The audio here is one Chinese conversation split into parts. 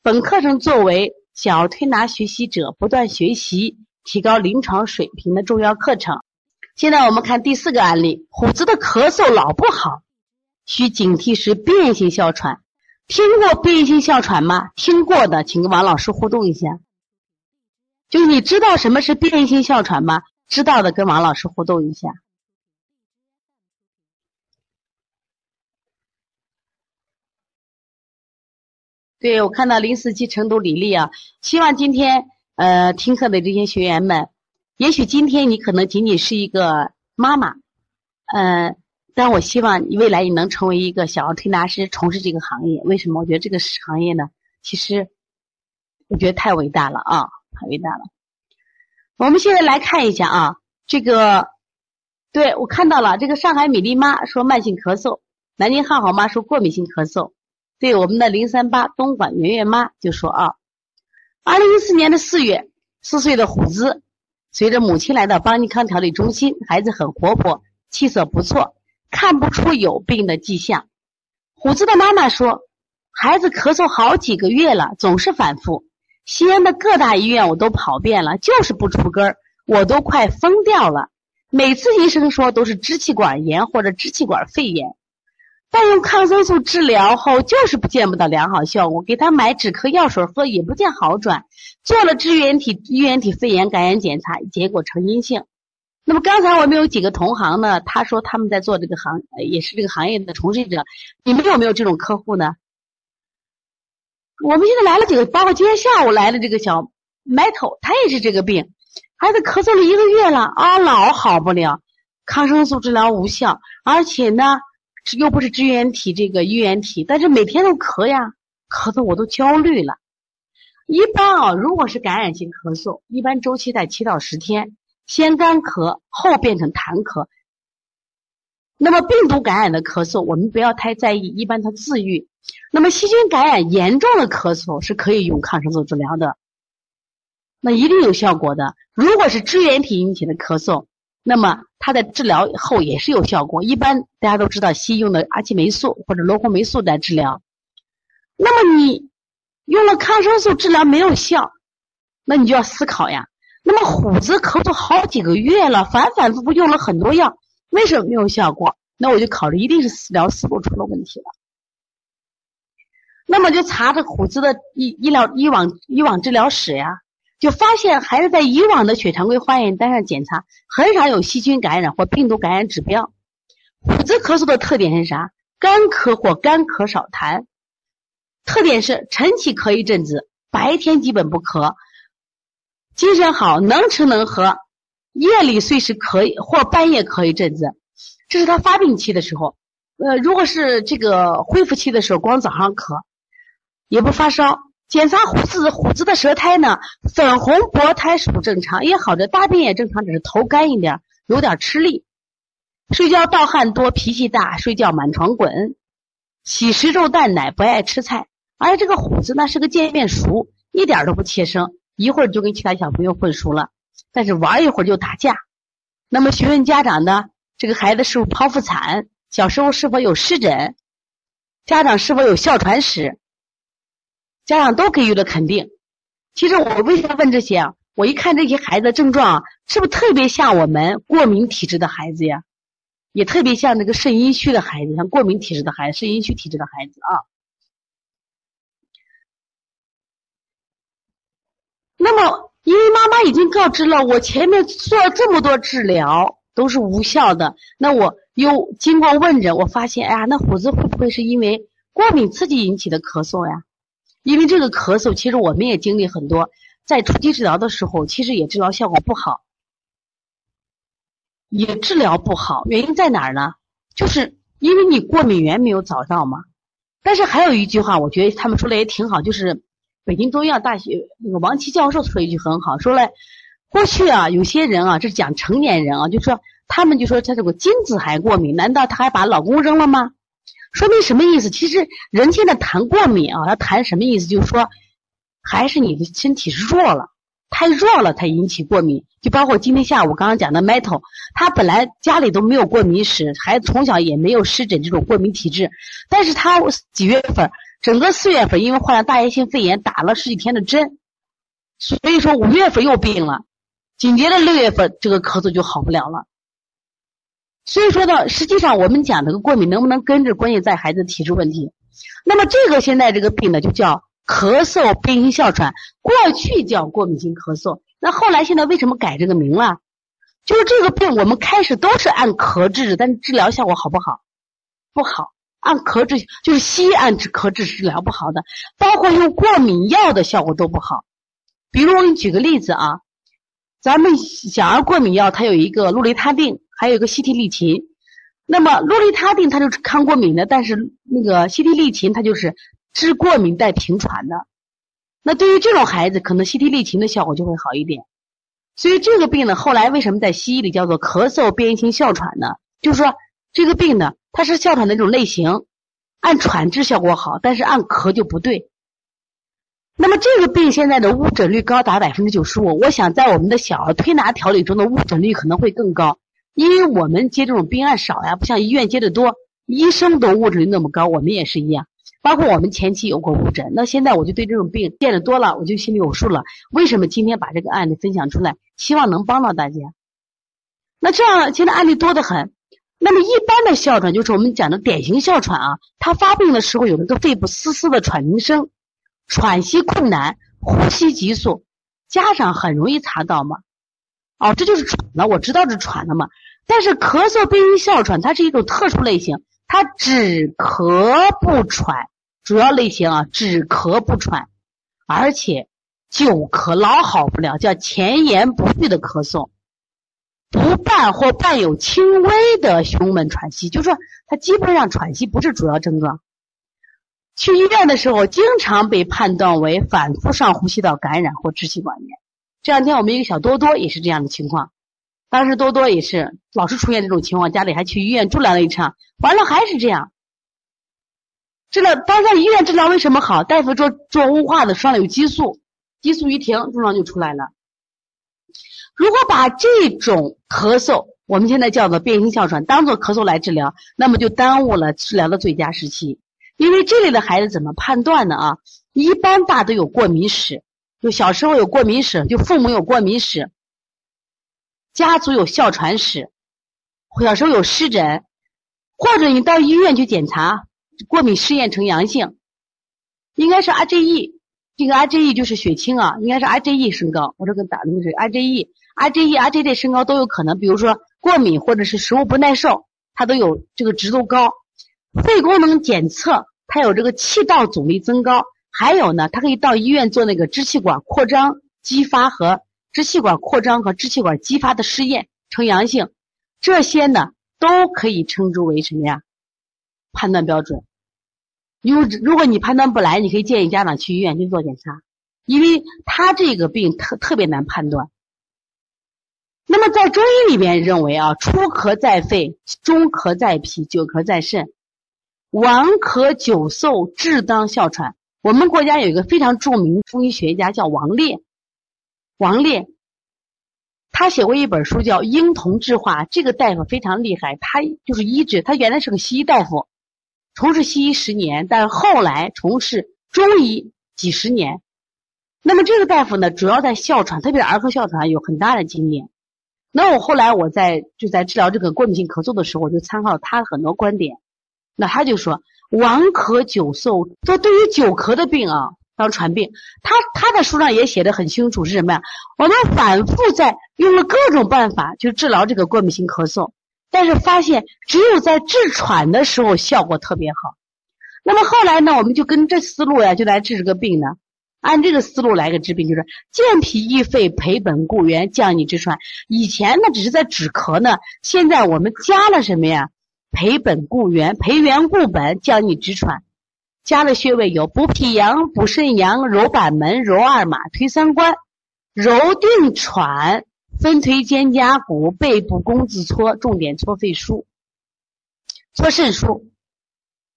本课程作为小儿推拿学习者不断学习、提高临床水平的重要课程。现在我们看第四个案例：虎子的咳嗽老不好，需警惕是变异性哮喘。听过变异性哮喘吗？听过的，请跟王老师互动一下。就是你知道什么是变异性哮喘吗？知道的跟王老师互动一下。对，我看到零四七成都李丽啊，希望今天呃听课的这些学员们，也许今天你可能仅仅是一个妈妈，嗯，但我希望你未来你能成为一个小儿推拿师，从事这个行业。为什么？我觉得这个行业呢，其实我觉得太伟大了啊，太伟大了。我们现在来看一下啊，这个，对我看到了这个上海米粒妈说慢性咳嗽，南京汉好妈说过敏性咳嗽。对我们的零三八东莞圆圆妈就说啊，二零一四年的四月，四岁的虎子随着母亲来到邦尼康调理中心，孩子很活泼，气色不错，看不出有病的迹象。虎子的妈妈说，孩子咳嗽好几个月了，总是反复，西安的各大医院我都跑遍了，就是不出根儿，我都快疯掉了。每次医生说都是支气管炎或者支气管肺炎。但用抗生素治疗后，就是不见不到良好效果。给他买止咳药水喝，也不见好转。做了支原体衣原体肺炎感染检查，结果呈阴性。那么刚才我们有几个同行呢？他说他们在做这个行，也是这个行业的从事者。你们有没有这种客户呢？我们现在来了几个，包括今天下午来的这个小埋头，他也是这个病，孩子咳嗽了一个月了啊，老好不了，抗生素治疗无效，而且呢。又不是支原体这个衣原体，但是每天都咳呀，咳的我都焦虑了。一般啊，如果是感染性咳嗽，一般周期在七到十天，先干咳后变成痰咳。那么病毒感染的咳嗽，我们不要太在意，一般它自愈。那么细菌感染严重的咳嗽是可以用抗生素治疗的，那一定有效果的。如果是支原体引起的咳嗽，那么它在治疗后也是有效果。一般大家都知道，西医用的阿奇霉素或者罗红霉素来治疗。那么你用了抗生素治疗没有效，那你就要思考呀。那么虎子咳嗽好几个月了，反反复复用了很多药，为什么没有效果？那我就考虑一定是治疗思路出了问题了。那么就查这虎子的医医疗以往以往治疗史呀。就发现孩子在以往的血常规化验单上检查很少有细菌感染或病毒感染指标。虎子咳嗽的特点是啥？干咳或干咳少痰。特点是晨起咳一阵子，白天基本不咳，精神好，能吃能喝。夜里随时咳或半夜咳一阵子，这是他发病期的时候。呃，如果是这个恢复期的时候，光早上咳，也不发烧。检查虎子虎子的舌苔呢，粉红薄苔属正常，也好着大便也正常，只是头干一点，有点吃力。睡觉盗汗多，脾气大，睡觉满床滚，喜食肉蛋奶，不爱吃菜。而这个虎子呢是个见面熟，一点都不怯生，一会儿就跟其他小朋友混熟了，但是玩一会儿就打架。那么询问家长呢，这个孩子是否剖腹产？小时候是否有湿疹？家长是否有哮喘史？家长都给予了肯定。其实我为什么问这些啊？我一看这些孩子的症状，是不是特别像我们过敏体质的孩子呀？也特别像这个肾阴虚的孩子，像过敏体质的孩子、肾阴虚体质的孩子啊。那么，因为妈妈已经告知了，我前面做了这么多治疗都是无效的，那我又经过问诊，我发现，哎呀，那虎子会不会是因为过敏刺激引起的咳嗽呀？因为这个咳嗽，其实我们也经历很多，在初期治疗的时候，其实也治疗效果不好，也治疗不好。原因在哪儿呢？就是因为你过敏源没有找到嘛。但是还有一句话，我觉得他们说的也挺好，就是北京中医药大学那个王琦教授说一句很好，说了，过去啊，有些人啊，这是讲成年人啊，就说他们就说他这个精子还过敏，难道他还把老公扔了吗？说明什么意思？其实人现在谈过敏啊，他谈什么意思？就是说，还是你的身体弱了，太弱了才引起过敏。就包括今天下午刚刚讲的 Metal，他本来家里都没有过敏史，孩子从小也没有湿疹这种过敏体质，但是他几月份？整个四月份，因为患了大叶性肺炎，打了十几天的针，所以说五月份又病了，紧接着六月份这个咳嗽就好不了了。所以说呢，实际上我们讲这个过敏能不能根治，关键在孩子体质问题。那么这个现在这个病呢，就叫咳嗽变性哮喘，过去叫过敏性咳嗽，那后来现在为什么改这个名了？就是这个病我们开始都是按咳治，但治疗效果好不好？不好。按咳治就是西医按治咳治治疗不好的，包括用过敏药的效果都不好。比如我给你举个例子啊，咱们小儿过敏药它有一个氯雷他定，还有一个西替利嗪。那么氯雷他定它就是抗过敏的，但是那个西替利嗪它就是治过敏带平喘的。那对于这种孩子，可能西替利嗪的效果就会好一点。所以这个病呢，后来为什么在西医里叫做咳嗽变异性哮喘呢？就是说这个病呢。它是哮喘的一种类型，按喘治效果好，但是按咳就不对。那么这个病现在的误诊率高达百分之九十五，我想在我们的小儿推拿调理中的误诊率可能会更高，因为我们接这种病案少呀，不像医院接的多，医生都误诊率那么高，我们也是一样。包括我们前期有过误诊，那现在我就对这种病见的多了，我就心里有数了。为什么今天把这个案例分享出来，希望能帮到大家？那这样现在案例多得很。那么一般的哮喘就是我们讲的典型哮喘啊，它发病的时候有那个肺部嘶嘶的喘鸣声，喘息困难，呼吸急促，家长很容易查到嘛。哦，这就是喘了，我知道是喘了嘛。但是咳嗽病因哮喘它是一种特殊类型，它只咳不喘，主要类型啊只咳不喘，而且久咳老好不了，叫前言不续的咳嗽。不伴或伴有轻微的胸闷喘息，就是说他基本上喘息不是主要症状。去医院的时候，经常被判断为反复上呼吸道感染或支气管炎。这两天我们一个小多多也是这样的情况，当时多多也是老是出现这种情况，家里还去医院治疗了一场，完了还是这样。治疗，当在医院治疗为什么好？大夫做做雾化的，双有激素，激素一停，症状就出来了。如果把这种咳嗽，我们现在叫做变性哮喘，当做咳嗽来治疗，那么就耽误了治疗的最佳时期。因为这类的孩子怎么判断呢？啊，一般大都有过敏史，就小时候有过敏史，就父母有过敏史，家族有哮喘史，小时候有湿疹，或者你到医院去检查，过敏试验呈阳性，应该是 IgE，这个 IgE 就是血清啊，应该是 IgE 升高。我这个打的是 IgE。IgE、IgG 升高都有可能，比如说过敏或者是食物不耐受，它都有这个值都高。肺功能检测它有这个气道阻力增高，还有呢，它可以到医院做那个支气管扩张激发和支气管扩张和支气管激发的试验呈阳性，这些呢都可以称之为什么呀？判断标准。如如果你判断不来，你可以建议家长去医院去做检查，因为他这个病特特别难判断。那么在中医里边认为啊，初咳在肺，中咳在脾，久咳在肾，顽咳久嗽，治当哮喘。我们国家有一个非常著名的中医学家叫王烈，王烈，他写过一本书叫《婴童治化》，这个大夫非常厉害，他就是医治。他原来是个西医大夫，从事西医十年，但是后来从事中医几十年。那么这个大夫呢，主要在哮喘，特别是儿科哮喘有很大的经验。那我后来我在就在治疗这个过敏性咳嗽的时候，我就参考他很多观点。那他就说，顽咳久嗽，说对于久咳的病啊，当传病，他他的书上也写的很清楚是什么呀？我们反复在用了各种办法去治疗这个过敏性咳嗽，但是发现只有在治喘的时候效果特别好。那么后来呢，我们就跟这思路呀，就来治这个病呢。按这个思路来个治病，就是健脾益肺、培本固元、降逆止喘。以前呢只是在止咳呢，现在我们加了什么呀？培本固元、培元固本、降逆止喘。加的穴位有补脾阳、补肾阳、揉板门、揉二马、推三关、揉定喘、分推肩胛骨、背部弓字搓，重点搓肺腧、搓肾腧、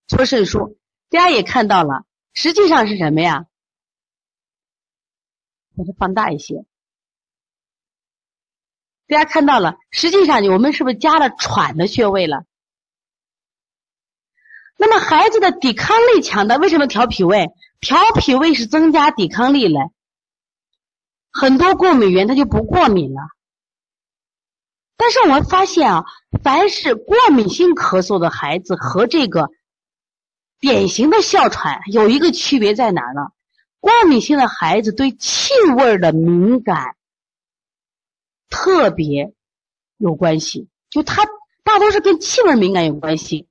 搓肾腧。大家也看到了，实际上是什么呀？把它放大一些。大家看到了，实际上我们是不是加了喘的穴位了？那么孩子的抵抗力强的，为什么调脾胃？调脾胃是增加抵抗力嘞。很多过敏源他就不过敏了。但是我们发现啊，凡是过敏性咳嗽的孩子和这个典型的哮喘有一个区别在哪儿呢？过敏性的孩子对气味的敏感。特别有关系，就他大多是跟气味敏感有关系。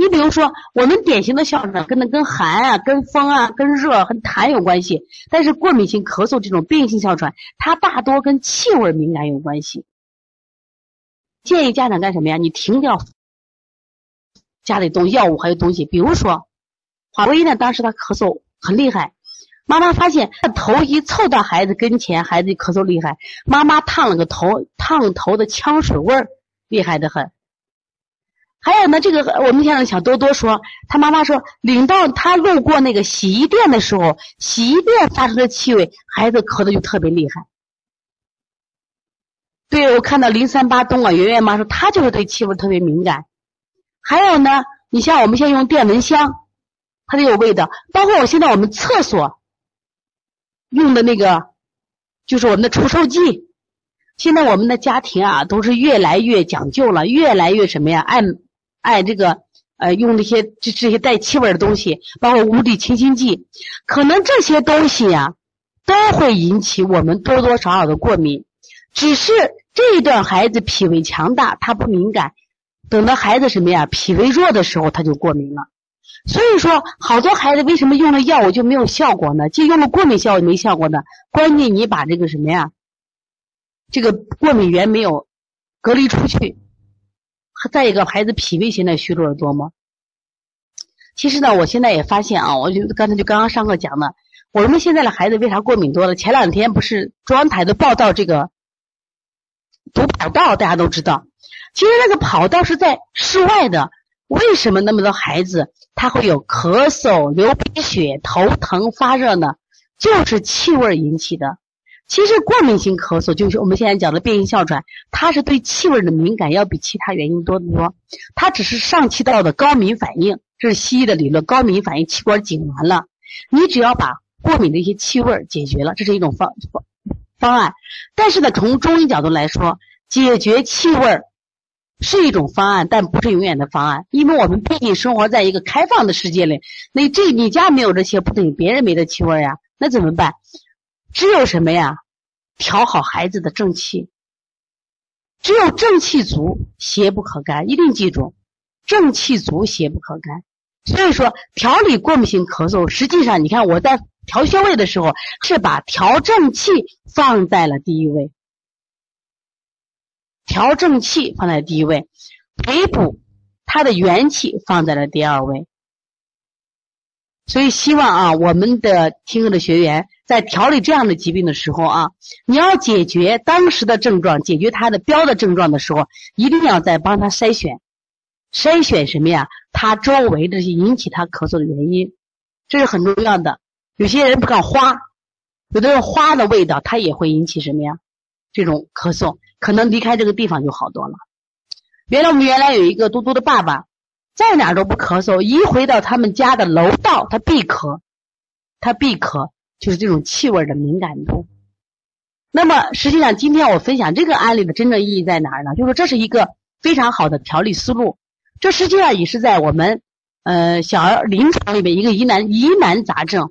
你比如说，我们典型的哮喘跟那跟寒啊、跟风啊、跟热、跟痰有关系，但是过敏性咳嗽这种病性哮喘，它大多跟气味敏感有关系。建议家长干什么呀？你停掉家里动药物还有东西，比如说华威呢，当时他咳嗽很厉害。妈妈发现他，头一凑到孩子跟前，孩子咳嗽厉害。妈妈烫了个头，烫头的呛水味儿厉害的很。还有呢，这个我们现在小多多说，他妈妈说，领到他路过那个洗衣店的时候，洗衣店发出的气味，孩子咳的就特别厉害。对，我看到零三八东啊，圆圆妈说，她就是对气味特别敏感。还有呢，你像我们现在用电蚊香，它就有味道。包括我现在我们厕所。用的那个就是我们的除臭剂。现在我们的家庭啊，都是越来越讲究了，越来越什么呀？爱爱这个呃，用那些这这些带气味的东西，包括屋里清新剂，可能这些东西呀，都会引起我们多多少少的过敏。只是这一段孩子脾胃强大，他不敏感；等到孩子什么呀，脾胃弱的时候，他就过敏了。所以说，好多孩子为什么用了药物就没有效果呢？就用了过敏药物没效果呢？关键你把这个什么呀，这个过敏源没有隔离出去。再一个，孩子脾胃现在虚弱的多吗？其实呢，我现在也发现啊，我就刚才就刚刚上课讲的，我们现在的孩子为啥过敏多了？前两天不是中央台都报道这个堵跑道，大家都知道，其实那个跑道是在室外的。为什么那么多孩子他会有咳嗽、流鼻血、头疼、发热呢？就是气味引起的。其实过敏性咳嗽就是我们现在讲的变性哮喘，它是对气味的敏感要比其他原因多得多。它只是上气道的高敏反应，这是西医的理论，高敏反应气管紧完了。你只要把过敏的一些气味解决了，这是一种方方方案。但是呢，从中医角度来说，解决气味。是一种方案，但不是永远的方案，因为我们毕竟生活在一个开放的世界里。那这你家没有这些，不等于别人没的气味呀？那怎么办？只有什么呀？调好孩子的正气。只有正气足，邪不可干。一定记住，正气足，邪不可干。所以说，调理过敏性咳嗽，实际上你看我在调穴位的时候，是把调正气放在了第一位。调正气放在第一位，培补他的元气放在了第二位。所以希望啊，我们的听课的学员在调理这样的疾病的时候啊，你要解决当时的症状，解决他的标的症状的时候，一定要再帮他筛选，筛选什么呀？他周围这些引起他咳嗽的原因，这是很重要的。有些人不敢花，有的人花的味道，它也会引起什么呀？这种咳嗽。可能离开这个地方就好多了。原来我们原来有一个嘟嘟的爸爸，在哪都不咳嗽，一回到他们家的楼道，他必咳，他必咳，就是这种气味的敏感度。那么实际上，今天我分享这个案例的真正意义在哪儿呢？就是这是一个非常好的调理思路。这实际上也是在我们呃小儿临床里面一个疑难疑难杂症。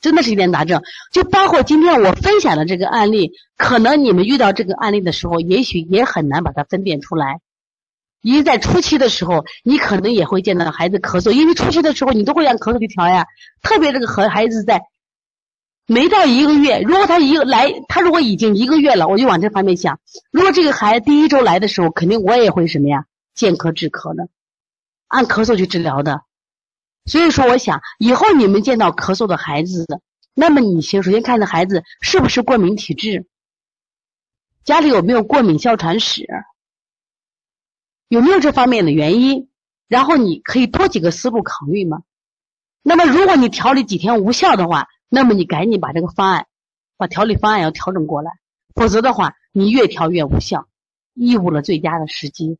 真的是一点杂症，就包括今天我分享的这个案例，可能你们遇到这个案例的时候，也许也很难把它分辨出来。因为在初期的时候，你可能也会见到孩子咳嗽，因为初期的时候你都会让咳嗽去调呀。特别这个和孩子在没到一个月，如果他一个来，他如果已经一个月了，我就往这方面想。如果这个孩子第一周来的时候，肯定我也会什么呀，见咳止咳的，按咳嗽去治疗的。所以说，我想以后你们见到咳嗽的孩子，那么你先首先看这孩子是不是过敏体质，家里有没有过敏哮喘史，有没有这方面的原因，然后你可以多几个思路考虑嘛。那么如果你调理几天无效的话，那么你赶紧把这个方案，把调理方案要调整过来，否则的话你越调越无效，贻误了最佳的时机。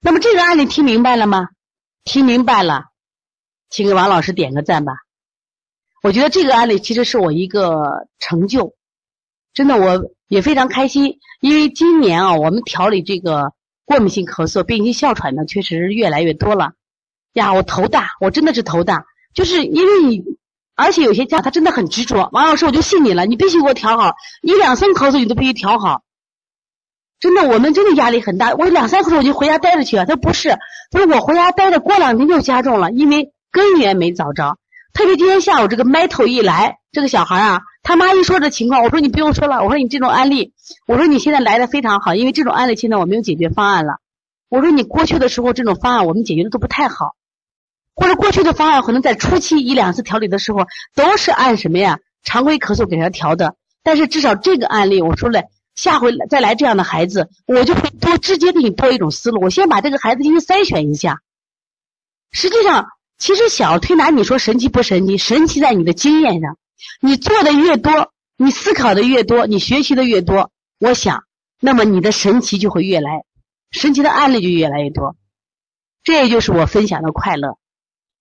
那么这个案例听明白了吗？听明白了，请给王老师点个赞吧。我觉得这个案例其实是我一个成就，真的我也非常开心，因为今年啊，我们调理这个过敏性咳嗽、病性哮喘呢，确实越来越多了。呀，我头大，我真的是头大，就是因为你，而且有些家他真的很执着，王老师我就信你了，你必须给我调好，你两三咳嗽你都必须调好。真的，我们真的压力很大。我两三口我就回家待着去了。他不是，他说我回家待着，过两天就加重了，因为根源没找着。特别今天下午这个麦头一来，这个小孩啊，他妈一说这情况，我说你不用说了，我说你这种案例，我说你现在来的非常好，因为这种案例现在我没有解决方案了。我说你过去的时候这种方案我们解决的都不太好，或者过去的方案可能在初期一两次调理的时候都是按什么呀常规咳嗽给他调的，但是至少这个案例我说了。下回再来这样的孩子，我就会多直接给你多一种思路。我先把这个孩子进行筛选一下。实际上，其实小推拿，你说神奇不神奇？神奇在你的经验上。你做的越多，你思考的越多，你学习的越多，我想，那么你的神奇就会越来，神奇的案例就越来越多。这也就是我分享的快乐。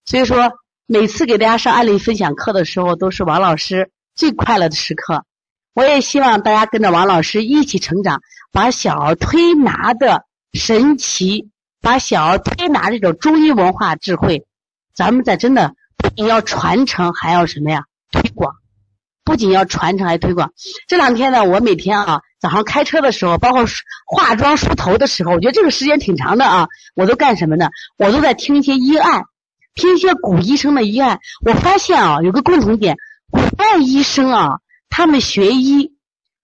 所以说，每次给大家上案例分享课的时候，都是王老师最快乐的时刻。我也希望大家跟着王老师一起成长，把小儿推拿的神奇，把小儿推拿这种中医文化智慧，咱们在真的不仅要传承，还要什么呀？推广，不仅要传承，还推广。这两天呢，我每天啊早上开车的时候，包括化妆梳头的时候，我觉得这个时间挺长的啊，我都干什么呢？我都在听一些医案，听一些古医生的医案。我发现啊，有个共同点，古代医生啊。他们学医，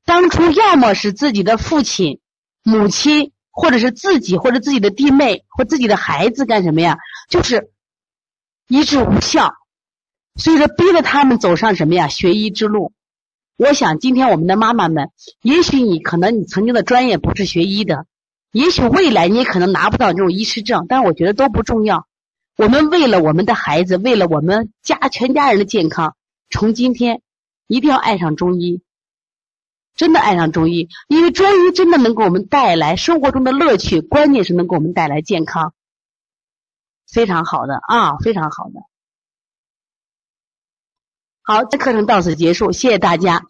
当初要么是自己的父亲、母亲，或者是自己，或者自己的弟妹，或自己的孩子干什么呀？就是医治无效，所以说逼着他们走上什么呀？学医之路。我想今天我们的妈妈们，也许你可能你曾经的专业不是学医的，也许未来你可能拿不到这种医师证，但我觉得都不重要。我们为了我们的孩子，为了我们家全家人的健康，从今天。一定要爱上中医，真的爱上中医，因为中医真的能给我们带来生活中的乐趣，关键是能给我们带来健康，非常好的啊，非常好的。好，这课程到此结束，谢谢大家。